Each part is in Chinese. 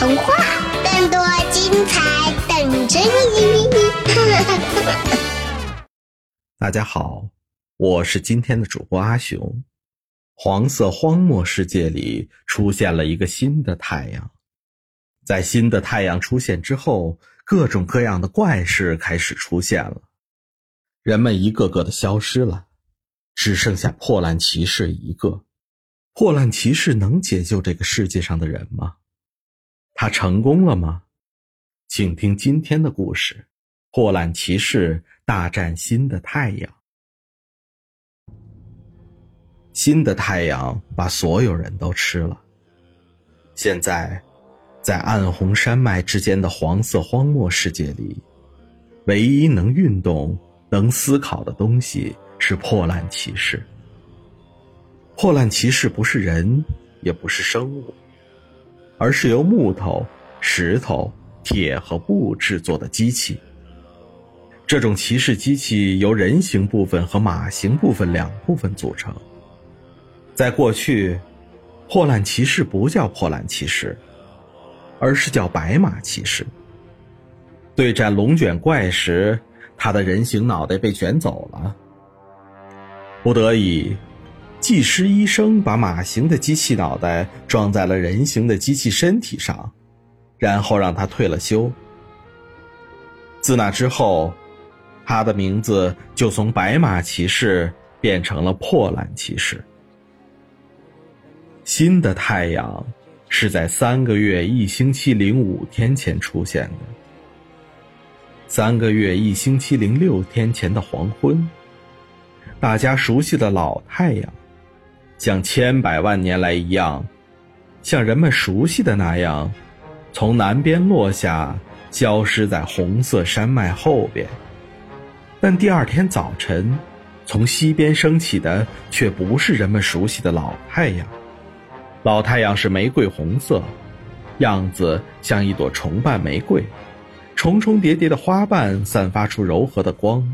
童话，更多精彩等着你！大家好，我是今天的主播阿雄。黄色荒漠世界里出现了一个新的太阳，在新的太阳出现之后，各种各样的怪事开始出现了，人们一个个的消失了，只剩下破烂骑士一个。破烂骑士能解救这个世界上的人吗？他成功了吗？请听今天的故事：破烂骑士大战新的太阳。新的太阳把所有人都吃了。现在，在暗红山脉之间的黄色荒漠世界里，唯一能运动、能思考的东西是破烂骑士。破烂骑士不是人，也不是生物。而是由木头、石头、铁和布制作的机器。这种骑士机器由人形部分和马形部分两部分组成。在过去，破烂骑士不叫破烂骑士，而是叫白马骑士。对战龙卷怪时，他的人形脑袋被卷走了。不得已。技师医生把马形的机器脑袋装在了人形的机器身体上，然后让他退了休。自那之后，他的名字就从白马骑士变成了破烂骑士。新的太阳是在三个月一星期零五天前出现的。三个月一星期零六天前的黄昏，大家熟悉的老太阳。像千百万年来一样，像人们熟悉的那样，从南边落下，消失在红色山脉后边。但第二天早晨，从西边升起的却不是人们熟悉的老太阳。老太阳是玫瑰红色，样子像一朵重瓣玫瑰，重重叠叠的花瓣散发出柔和的光。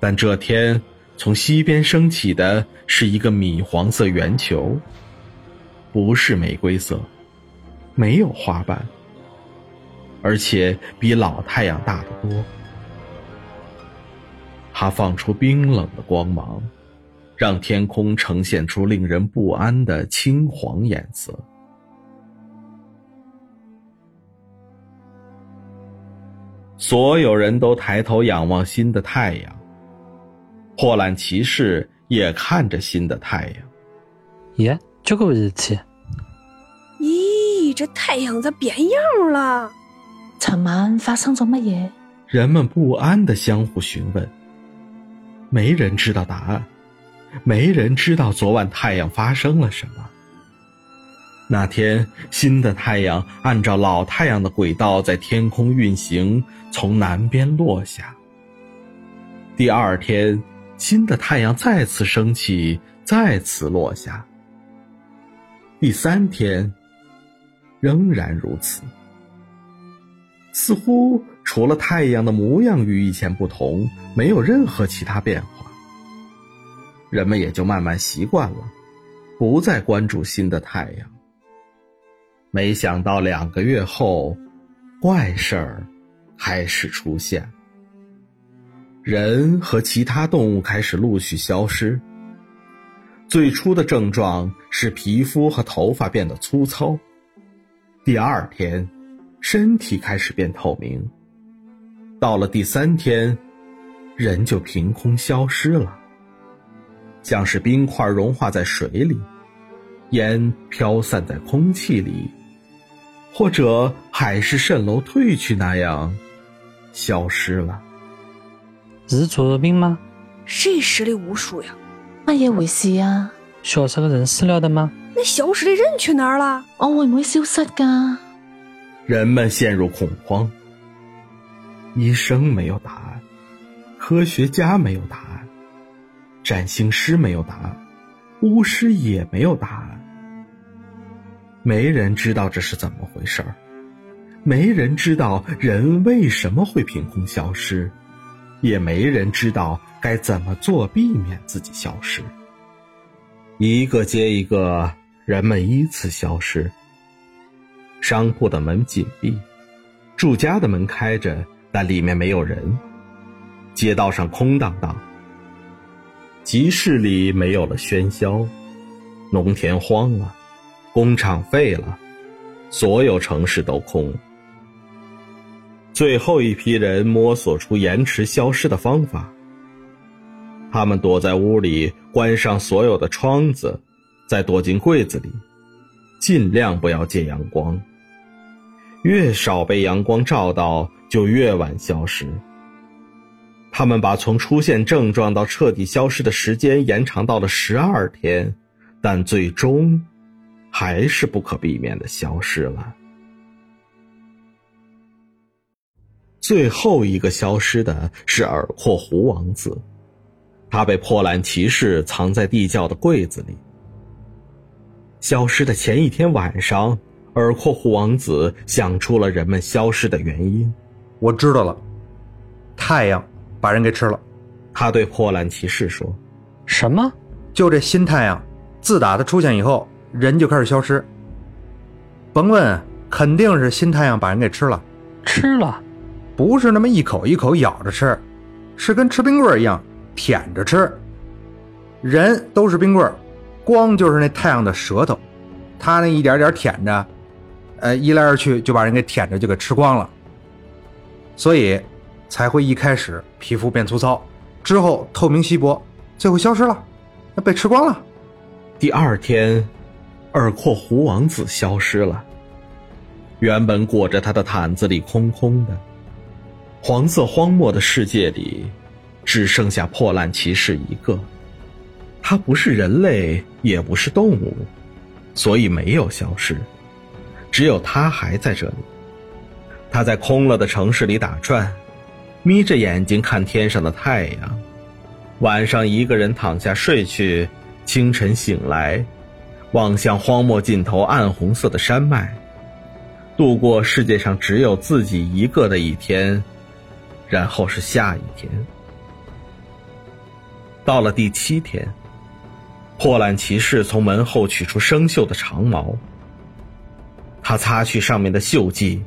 但这天。从西边升起的是一个米黄色圆球，不是玫瑰色，没有花瓣，而且比老太阳大得多。它放出冰冷的光芒，让天空呈现出令人不安的青黄颜色。所有人都抬头仰望新的太阳。破烂骑士也看着新的太阳。耶，这个日期。咦，这太阳咋变样了？昨晚发生咗乜嘢？人们不安的相互询问。没人知道答案，没人知道昨晚太阳发生了什么。那天，新的太阳按照老太阳的轨道在天空运行，从南边落下。第二天。新的太阳再次升起，再次落下。第三天，仍然如此。似乎除了太阳的模样与以前不同，没有任何其他变化。人们也就慢慢习惯了，不再关注新的太阳。没想到两个月后，怪事儿开始出现。人和其他动物开始陆续消失。最初的症状是皮肤和头发变得粗糙，第二天，身体开始变透明。到了第三天，人就凭空消失了，像是冰块融化在水里，烟飘散在空气里，或者海市蜃楼退去那样，消失了。是作病吗？谁施的巫术呀？乜嘢回事啊？学这个人死了的吗？那消失的人去哪儿了？我会不会消失噶？人们陷入恐慌。医生没有答案，科学家没有答案，占星师没有答案，巫师也没有答案。没人知道这是怎么回事儿，没人知道人为什么会凭空消失。也没人知道该怎么做避免自己消失。一个接一个，人们依次消失。商铺的门紧闭，住家的门开着，但里面没有人。街道上空荡荡，集市里没有了喧嚣，农田荒了，工厂废了，所有城市都空。最后一批人摸索出延迟消失的方法，他们躲在屋里，关上所有的窗子，再躲进柜子里，尽量不要见阳光。越少被阳光照到，就越晚消失。他们把从出现症状到彻底消失的时间延长到了十二天，但最终还是不可避免的消失了。最后一个消失的是耳廓狐王子，他被破烂骑士藏在地窖的柜子里。消失的前一天晚上，耳廓狐王子想出了人们消失的原因。我知道了，太阳把人给吃了。他对破烂骑士说什么？就这新太阳，自打它出现以后，人就开始消失。甭问，肯定是新太阳把人给吃了。吃了？不是那么一口一口咬着吃，是跟吃冰棍一样舔着吃。人都是冰棍，光就是那太阳的舌头，他那一点点舔着，呃，一来二去就把人给舔着就给吃光了。所以才会一开始皮肤变粗糙，之后透明稀薄，最后消失了，那被吃光了。第二天，耳廓狐王子消失了。原本裹着他的毯子里空空的。黄色荒漠的世界里，只剩下破烂骑士一个。他不是人类，也不是动物，所以没有消失。只有他还在这里。他在空了的城市里打转，眯着眼睛看天上的太阳。晚上一个人躺下睡去，清晨醒来，望向荒漠尽头暗红色的山脉，度过世界上只有自己一个的一天。然后是下一天，到了第七天，破烂骑士从门后取出生锈的长矛，他擦去上面的锈迹，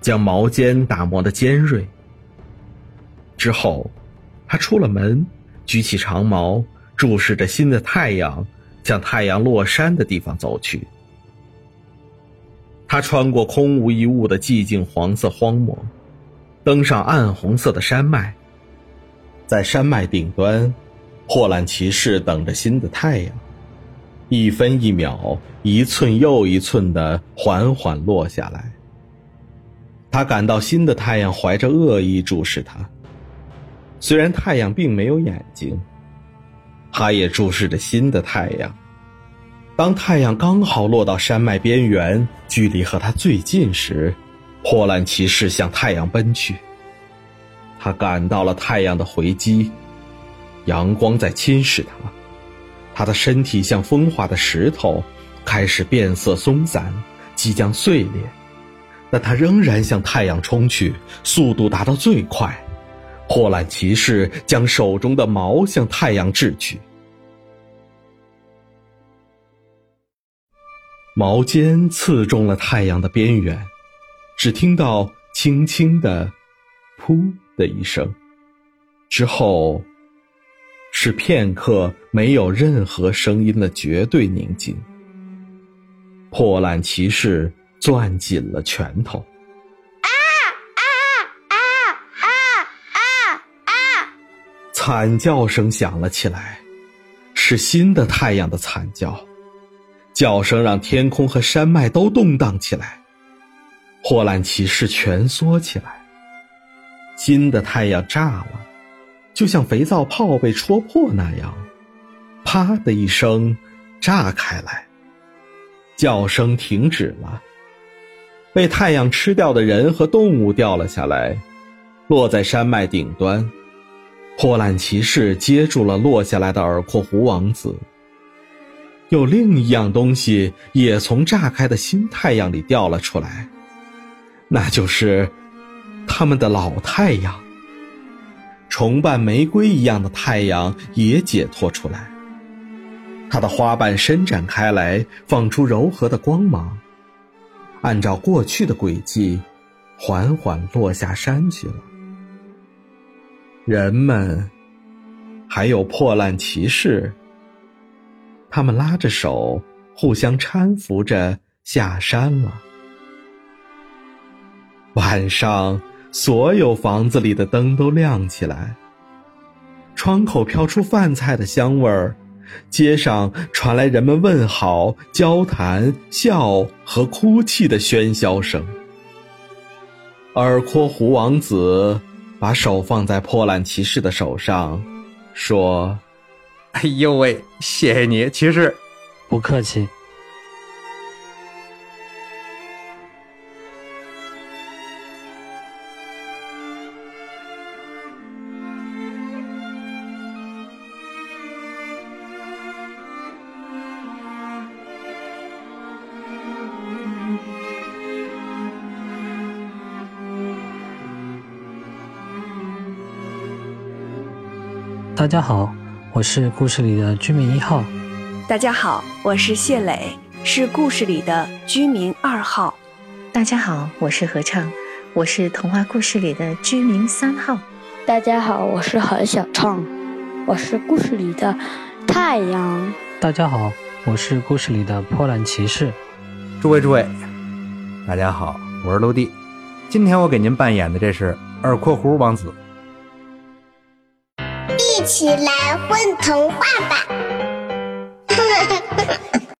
将毛尖打磨的尖锐。之后，他出了门，举起长矛，注视着新的太阳，向太阳落山的地方走去。他穿过空无一物的寂静黄色荒漠。登上暗红色的山脉，在山脉顶端，霍兰骑士等着新的太阳，一分一秒，一寸又一寸的缓缓落下来。他感到新的太阳怀着恶意注视他，虽然太阳并没有眼睛，他也注视着新的太阳。当太阳刚好落到山脉边缘，距离和他最近时。破烂骑士向太阳奔去，他感到了太阳的回击，阳光在侵蚀他，他的身体像风化的石头，开始变色松散，即将碎裂，但他仍然向太阳冲去，速度达到最快。破烂骑士将手中的矛向太阳掷去，矛尖刺中了太阳的边缘。只听到轻轻的“噗”的一声，之后是片刻没有任何声音的绝对宁静。破烂骑士攥紧了拳头，啊啊啊啊啊啊！惨叫声响了起来，是新的太阳的惨叫，叫声让天空和山脉都动荡起来。破烂骑士蜷缩起来，新的太阳炸了，就像肥皂泡被戳破那样，啪的一声炸开来，叫声停止了。被太阳吃掉的人和动物掉了下来，落在山脉顶端。破烂骑士接住了落下来的耳廓狐王子。有另一样东西也从炸开的新太阳里掉了出来。那就是他们的老太阳，重瓣玫瑰一样的太阳也解脱出来，它的花瓣伸展开来，放出柔和的光芒，按照过去的轨迹，缓缓落下山去了。人们，还有破烂骑士，他们拉着手，互相搀扶着下山了。晚上，所有房子里的灯都亮起来，窗口飘出饭菜的香味儿。街上传来人们问好、交谈、笑和哭泣的喧嚣声。尔阔胡王子把手放在破烂骑士的手上，说：“哎呦喂，谢谢你，骑士。不客气。大家好，我是故事里的居民一号。大家好，我是谢磊，是故事里的居民二号。大家好，我是合唱，我是童话故事里的居民三号。大家好，我是何小畅，我是故事里的太阳。大家好，我是故事里的破烂骑士。诸位诸位，大家好，我是陆地。今天我给您扮演的这是二括弧王子。一起来混童话吧！